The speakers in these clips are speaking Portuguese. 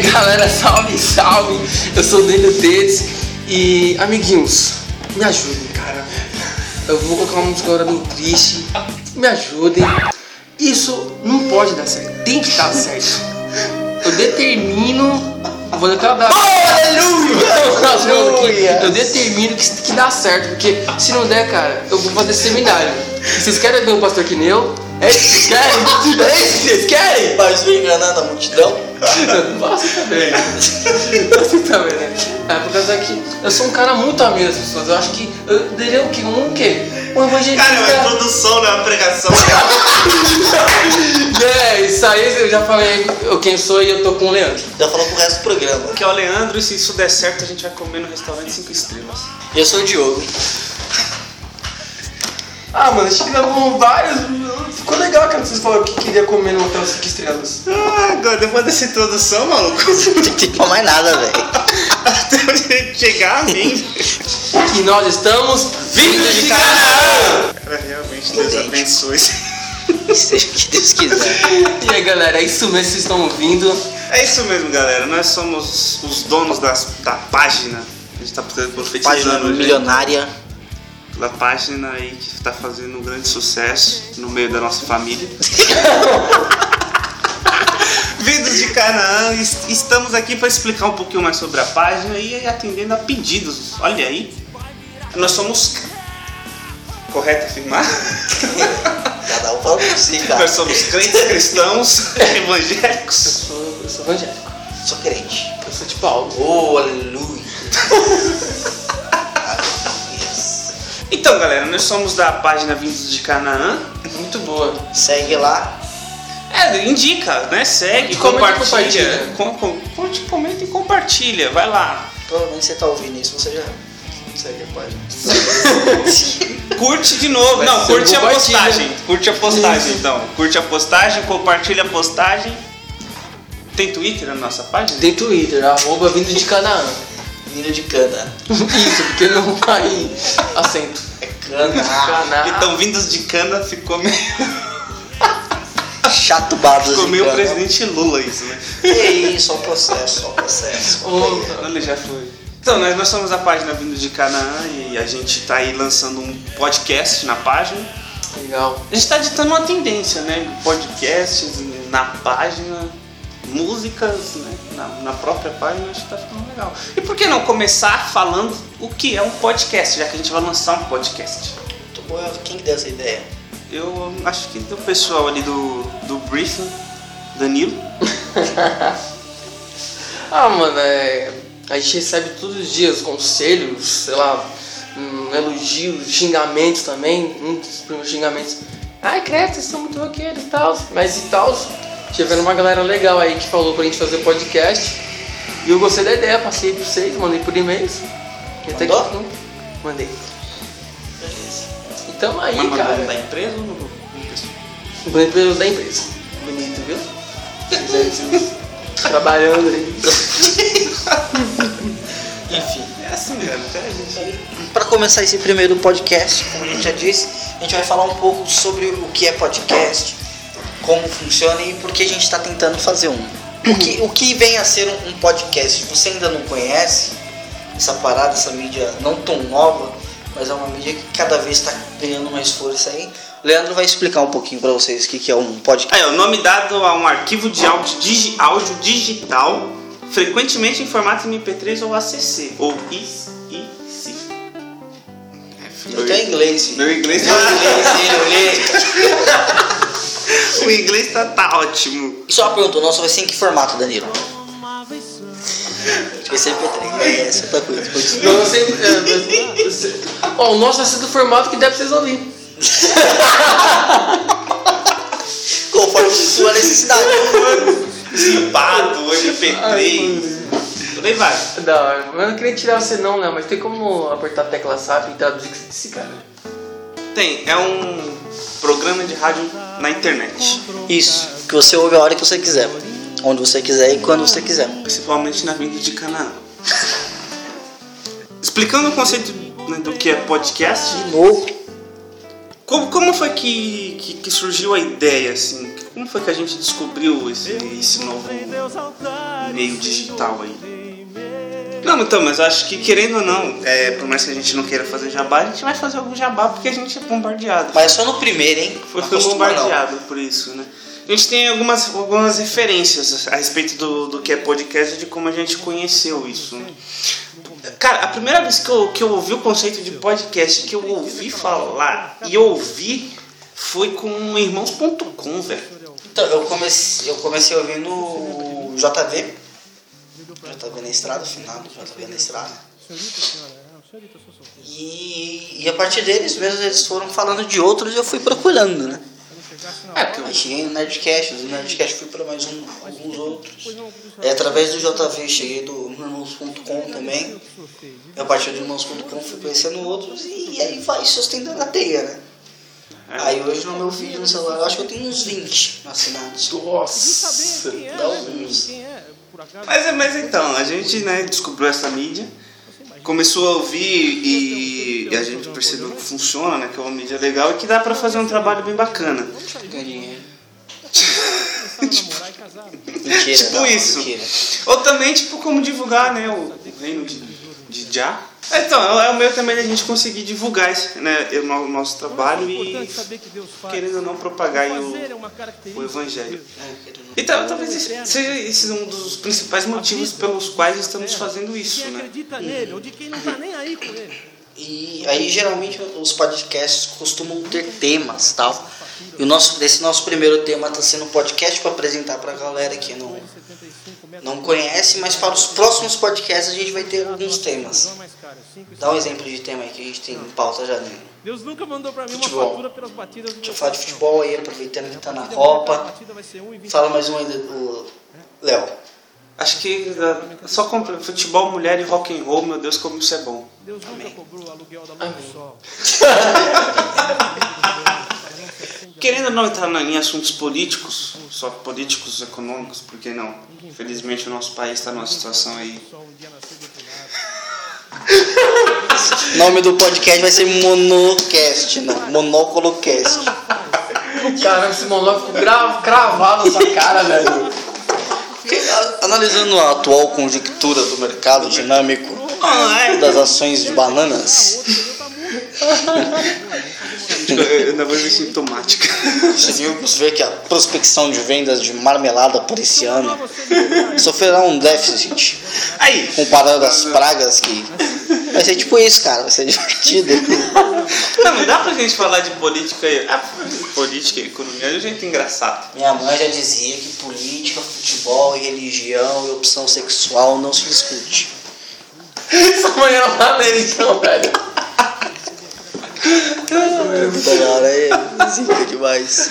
E aí galera, salve, salve! Eu sou o Daniel Dedes e amiguinhos, me ajudem, cara. Eu vou colocar uma música agora bem triste. Me ajudem. Isso não pode dar certo, tem que dar certo. Eu determino. Vou daquela da. Aleluia! Eu determino que, que dá certo, porque se não der, cara, eu vou fazer seminário. Vocês querem ver um pastor que nem eu? É isso que vocês querem? É isso que vocês querem? Mas vem enganando a multidão. Você também. Você também, né? É por causa que eu sou um cara muito amigo das pessoas. Eu acho que eu deveria o quê? Um quê? Um evangelista. Cara, é uma introdução, não é uma pregação. É, isso aí eu já falei eu quem sou e eu tô com o Leandro. Já falou pro resto do programa. Que é o Leandro e se isso der certo a gente vai comer no restaurante 5 estrelas. E eu sou o Diogo. Ah, mano, acho que levou vários. Ficou legal quando vocês falaram que queria comer no hotel 5 estrelas. Ah, agora depois dessa introdução, maluco, Não tem mais nada, velho. até a gente chegar, vem. E nós estamos vindos de Canaã! Cara, realmente, Deus abençoe. Seja o que Deus quiser. E aí, galera, é isso mesmo que vocês estão ouvindo. É isso mesmo, galera. Nós somos os donos das, da página. A gente tá Página profetizando hoje. milionária. Da página aí que tá fazendo um grande sucesso no meio da nossa família. Vindos de Canaã, es- estamos aqui para explicar um pouquinho mais sobre a página e atendendo a pedidos. Olha aí, nós somos. Correto afirmar? Cada um fala por si, Nós cara. somos crentes cristãos Eu evangélicos. sou, eu sou evangélico. Sou crente. Eu sou de Paulo. Oh, aleluia. Aleluia. Então, galera, nós somos da página Vindos de Canaã. Muito boa. Segue lá. É, indica, né? Segue, Comenta e compartilha. compartilha. Com, com, curte, comenta e compartilha. Vai lá. Provavelmente você tá ouvindo isso, você já segue a página. Curte de novo. Vai Não, curte a compartilha. postagem. Curte a postagem, então. Curte a postagem, compartilha a postagem. Tem Twitter na nossa página? Tem Twitter, arroba vindo de Canaã. Menino de cana. Isso, porque não cai acento. É cana. Canaã. Então, vindos de cana ficou meio, Chato badas ficou meio cana. presidente Lula isso, né? Isso, só o processo, só o processo. Ô, Olha, já foi. Então, nós, nós somos a página Vindos de Canaã e a gente tá aí lançando um podcast na página. legal. A gente tá ditando uma tendência, né? Podcasts na página, músicas, né? Na, na própria página, acho que tá ficando legal. E por que não começar falando o que é um podcast, já que a gente vai lançar um podcast? Muito boa. Quem que deu essa ideia? Eu acho que do pessoal ali do, do briefing, Danilo. Ah, mano, é, a gente recebe todos os dias conselhos, sei lá, hum, elogios, xingamentos também, muitos primeiros xingamentos. Ai, credo, vocês são muito roqueiros e tal, mas e tal. Tiveram uma galera legal aí que falou pra gente fazer podcast. E eu gostei da ideia, passei pra vocês, mandei por e-mails. E até que Mandou? não- Mandei. Beleza. E tamo aí, Mas cara. da empresa ou no? Bonito pelo da empresa. Bonito, viu? Trabalhando aí. Enfim. É assim, cara. Até a gente... Para começar esse primeiro podcast, como a gente já disse, a gente vai falar um pouco sobre o que é podcast, como funciona e por que a gente está tentando fazer um. O que, o que vem a ser um, um podcast? Se você ainda não conhece essa parada, essa mídia não tão nova, mas é uma mídia que cada vez está ganhando mais força aí. O Leandro vai explicar um pouquinho para vocês o que, que é um podcast. Aí, o nome dado a um arquivo de áudio, digi- áudio digital, frequentemente em formato MP3 ou ACC, ou IC. Eu tenho inglês. Meu inglês Meu inglês, eu li. O inglês tá, tá ótimo. E só uma pergunta, o nosso vai ser em que formato, Danilo? Vai ser MP3. É, essa outra coisa. Não, eu sei, é, mas-. Ó, o nosso vai ser do formato que deve vocês ouvir. Conforme sua necessidade. Zipado, MP3. Por aí vai. Da hora. Mas eu não queria tirar você não, né? Mas tem como apertar a tecla SAP e traduzir o que você disse, cara? Tem, é um programa de rádio na internet. Isso, que você ouve a hora que você quiser. Onde você quiser e quando você quiser. Principalmente na vinda de Canaã. Explicando o conceito né, do que é podcast, De novo. como, como foi que, que, que surgiu a ideia, assim? como foi que a gente descobriu esse, esse novo meio digital aí? Não, então, mas eu acho que querendo ou não, é, por mais que a gente não queira fazer jabá, a gente vai fazer algum jabá porque a gente é bombardeado. Mas é só no primeiro, hein? Foi, acostuma, não. bombardeado por isso, né? A gente tem algumas, algumas referências a respeito do, do que é podcast e de como a gente conheceu isso. né? Cara, a primeira vez que eu, que eu ouvi o conceito de podcast, que eu ouvi falar e ouvi, foi com irmãos.com, velho. Então, eu comecei, eu comecei ouvindo o JV. JV na estrada, final do JV na estrada. E, e a partir deles mesmo, eles foram falando de outros e eu fui procurando, né? É, porque Aí cheguei no Nerdcast, do Nerdcast fui para mais um, alguns outros. É, através do JV cheguei do irmãos.com também. E a partir do irmãos.com fui conhecendo outros e, aí vai sustentando a teia, né? Aí hoje no meu vídeo no celular eu acho que eu tenho uns 20 assinados. Nossa. Dá alguns. Mas, é- mas então, a gente né, descobriu essa mídia, começou a ouvir e, e a gente percebeu que funciona, né, que é uma mídia legal e que dá pra fazer um trabalho bem bacana. Dinheiro. Mentira, Tipo não, isso. Mentira. Ou também, tipo, como divulgar, né, o reino de, de Já. Então, é o meio também da gente conseguir divulgar esse, né, o no- nosso trabalho e, querendo ou não, propagar aí o, o evangelho. Então, talvez esse seja esse um dos principais motivos pelos quais estamos fazendo isso, né? acredita nele ou de quem não tá nem aí com ele. E aí geralmente os podcasts costumam ter temas tal. E o nosso, esse nosso primeiro tema está sendo um podcast para apresentar para a galera que não, não conhece, mas para os próximos podcasts a gente vai ter alguns temas. Dá um exemplo de tema aí que a gente tem em pauta já dentro. Deus nunca mandou pra mim Futebol. uma fatura pelas batidas do Deixa eu falar de futebol aí, aproveitando que tá na Copa. batida vai ser 1,20. Fala mais um ainda, o Léo. Acho que uh, só compra futebol, mulher e rock and roll, meu Deus, como isso é bom. Deus nunca cobrou o aluguel da luz do sol. Querendo ou não entrar na- em assuntos políticos, só políticos econômicos, por que não? Infelizmente o nosso país está numa situação aí. Sol um dia nasceu do outro lado. O nome do podcast vai ser Monocast, não. Monocolocast. Caramba, esse monólogo ficou gra- cravado na sua cara, velho. Analisando a atual conjectura do mercado dinâmico das ações de bananas, Eu ainda vou em tomate. conseguimos ver que a prospecção de vendas de marmelada por esse ano sofrerá um déficit Aí, comparando as pragas que. Vai ser tipo isso, cara, vai ser divertido. não, não dá pra gente falar de política e. Ah, política e economia é um jeito engraçado. Minha mãe já dizia que política, futebol e religião e opção sexual não se discute. Essa manhã não tá nele, então, velho. Cara, é zica demais.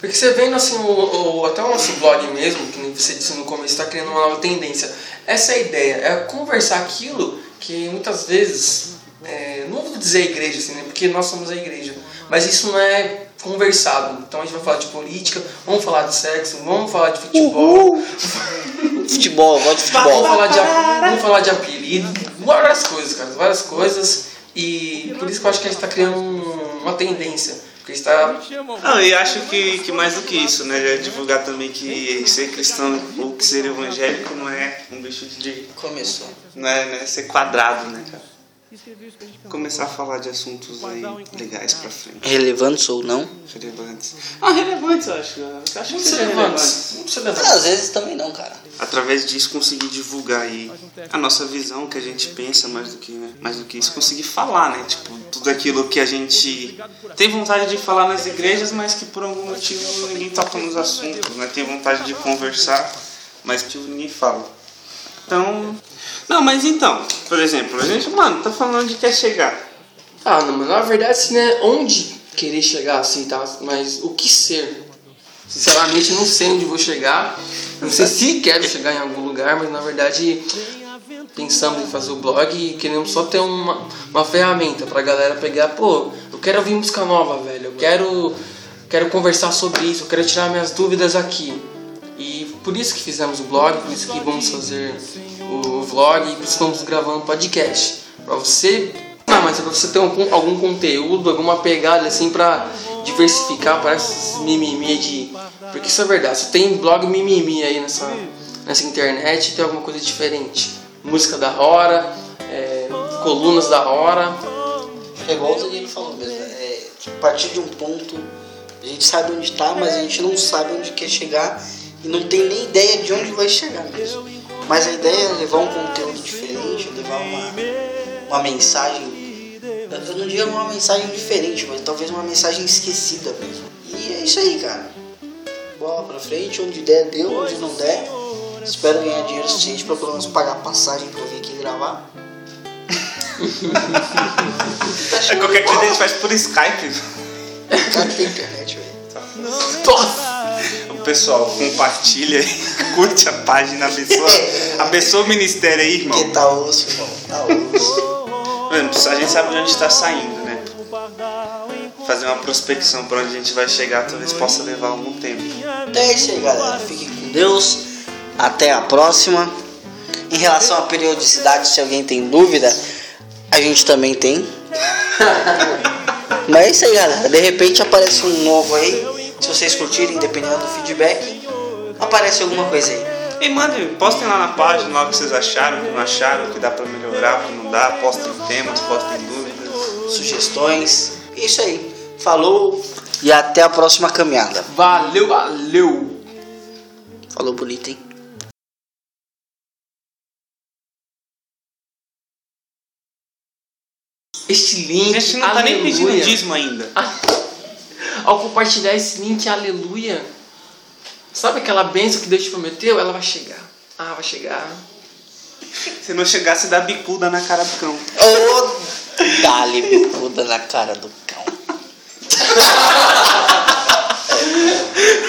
Porque você vendo assim, o, o- até o nosso blog mesmo, que você disse no começo, está criando uma nova tendência. Essa é a ideia, é conversar aquilo que muitas vezes, é, não vou dizer a igreja assim, né, porque nós somos a igreja, mas isso não é conversado. Então a gente vai falar de política, vamos falar de sexo, vamos falar de futebol, Futebol, gosto de vamos futebol. falar de, vamos falar de apelido, várias coisas, cara, várias coisas. E por isso que eu acho que a gente está criando um- uma tendência. Chamam. Não, e acho que, que mais do que isso, né? é Divulgar também que ser cristão ou que ser evangélico não é um bicho de. Começou. Não é, não é ser quadrado, né, cara? Começar a falar de assuntos aí legais pra frente. Relevantes ou não? Relevantes. Ah, relevantes, eu acho. Acho que Vamos seja ser relevantes. relevantes. Às vezes também não, cara. Através disso conseguir divulgar aí a nossa visão, o que a gente pensa mais do que, né? Mais do que isso, conseguir falar, né? Tipo, tudo aquilo que a gente tem vontade de falar nas igrejas, mas que por algum motivo ninguém toca nos assuntos, né? Tem vontade de conversar, mas que ninguém fala. Então. Não, mas então, por exemplo, a gente, mano, tá falando de quer chegar. Ah, não, mas na verdade, assim, né, onde querer chegar, assim, tá? Mas o que ser? Sinceramente, não sei onde vou chegar. Não sei se quero chegar em algum lugar, mas na verdade pensamos em fazer o blog e queremos só ter uma, uma ferramenta pra galera pegar, pô, eu quero ouvir música nova, velho. Eu quero, quero conversar sobre isso, eu quero tirar minhas dúvidas aqui. E por isso que fizemos o blog, por isso que vamos fazer o vlog e por isso estamos gravando podcast. Pra você. Não, mas é pra você ter algum, algum conteúdo, alguma pegada assim pra diversificar, parece mimimi de Porque isso é verdade. Você tem blog mimimi aí nessa, nessa internet, tem alguma coisa diferente. Música da hora, é, colunas da hora. É igual o Danilo falou mesmo. É, a partir de um ponto, a gente sabe onde está, mas a gente não sabe onde quer chegar e não tem nem ideia de onde vai chegar mesmo. Mas a ideia é levar um conteúdo diferente, levar uma, uma mensagem. Eu não digo uma mensagem diferente, mas talvez uma mensagem esquecida mesmo. E é isso aí, cara. Bola pra frente, onde der, deu, onde não der. Espero ganhar dinheiro suficiente pra pelo menos pagar passagem pra vir aqui gravar. É, qualquer coisa a gente faz por Skype. Cara, tem internet, velho. Nossa! O pessoal compartilha e curte a página, abençoa, abençoa o ministério aí, irmão. Porque tá osso, irmão. Tá osso. Mano, a gente sabe de onde está saindo, né? Fazer uma prospecção para onde a gente vai chegar talvez possa levar algum tempo. Então é isso aí, galera. Fiquem com Deus. Até a próxima. Em relação à periodicidade, se alguém tem dúvida, a gente também tem. Mas é isso aí, galera. De repente aparece um novo aí. Se vocês curtirem, dependendo do feedback, aparece alguma coisa aí. E mandem, postem lá na página lá o que vocês acharam, o que não acharam, o que dá para melhorar, o que não dá, postem temas, postem dúvidas. Sugestões. É Isso aí. Falou e até a próxima caminhada. Valeu, valeu! Falou bonito, hein? este link. A gente não aleluia. tá nem pedindo dízimo ainda. Ao compartilhar esse link, aleluia. Sabe aquela benção que Deus te prometeu? Ela vai chegar. Ah, vai chegar. Se não chegar, se dá bicuda na cara do cão. Oh, dá-lhe bicuda na cara do cão.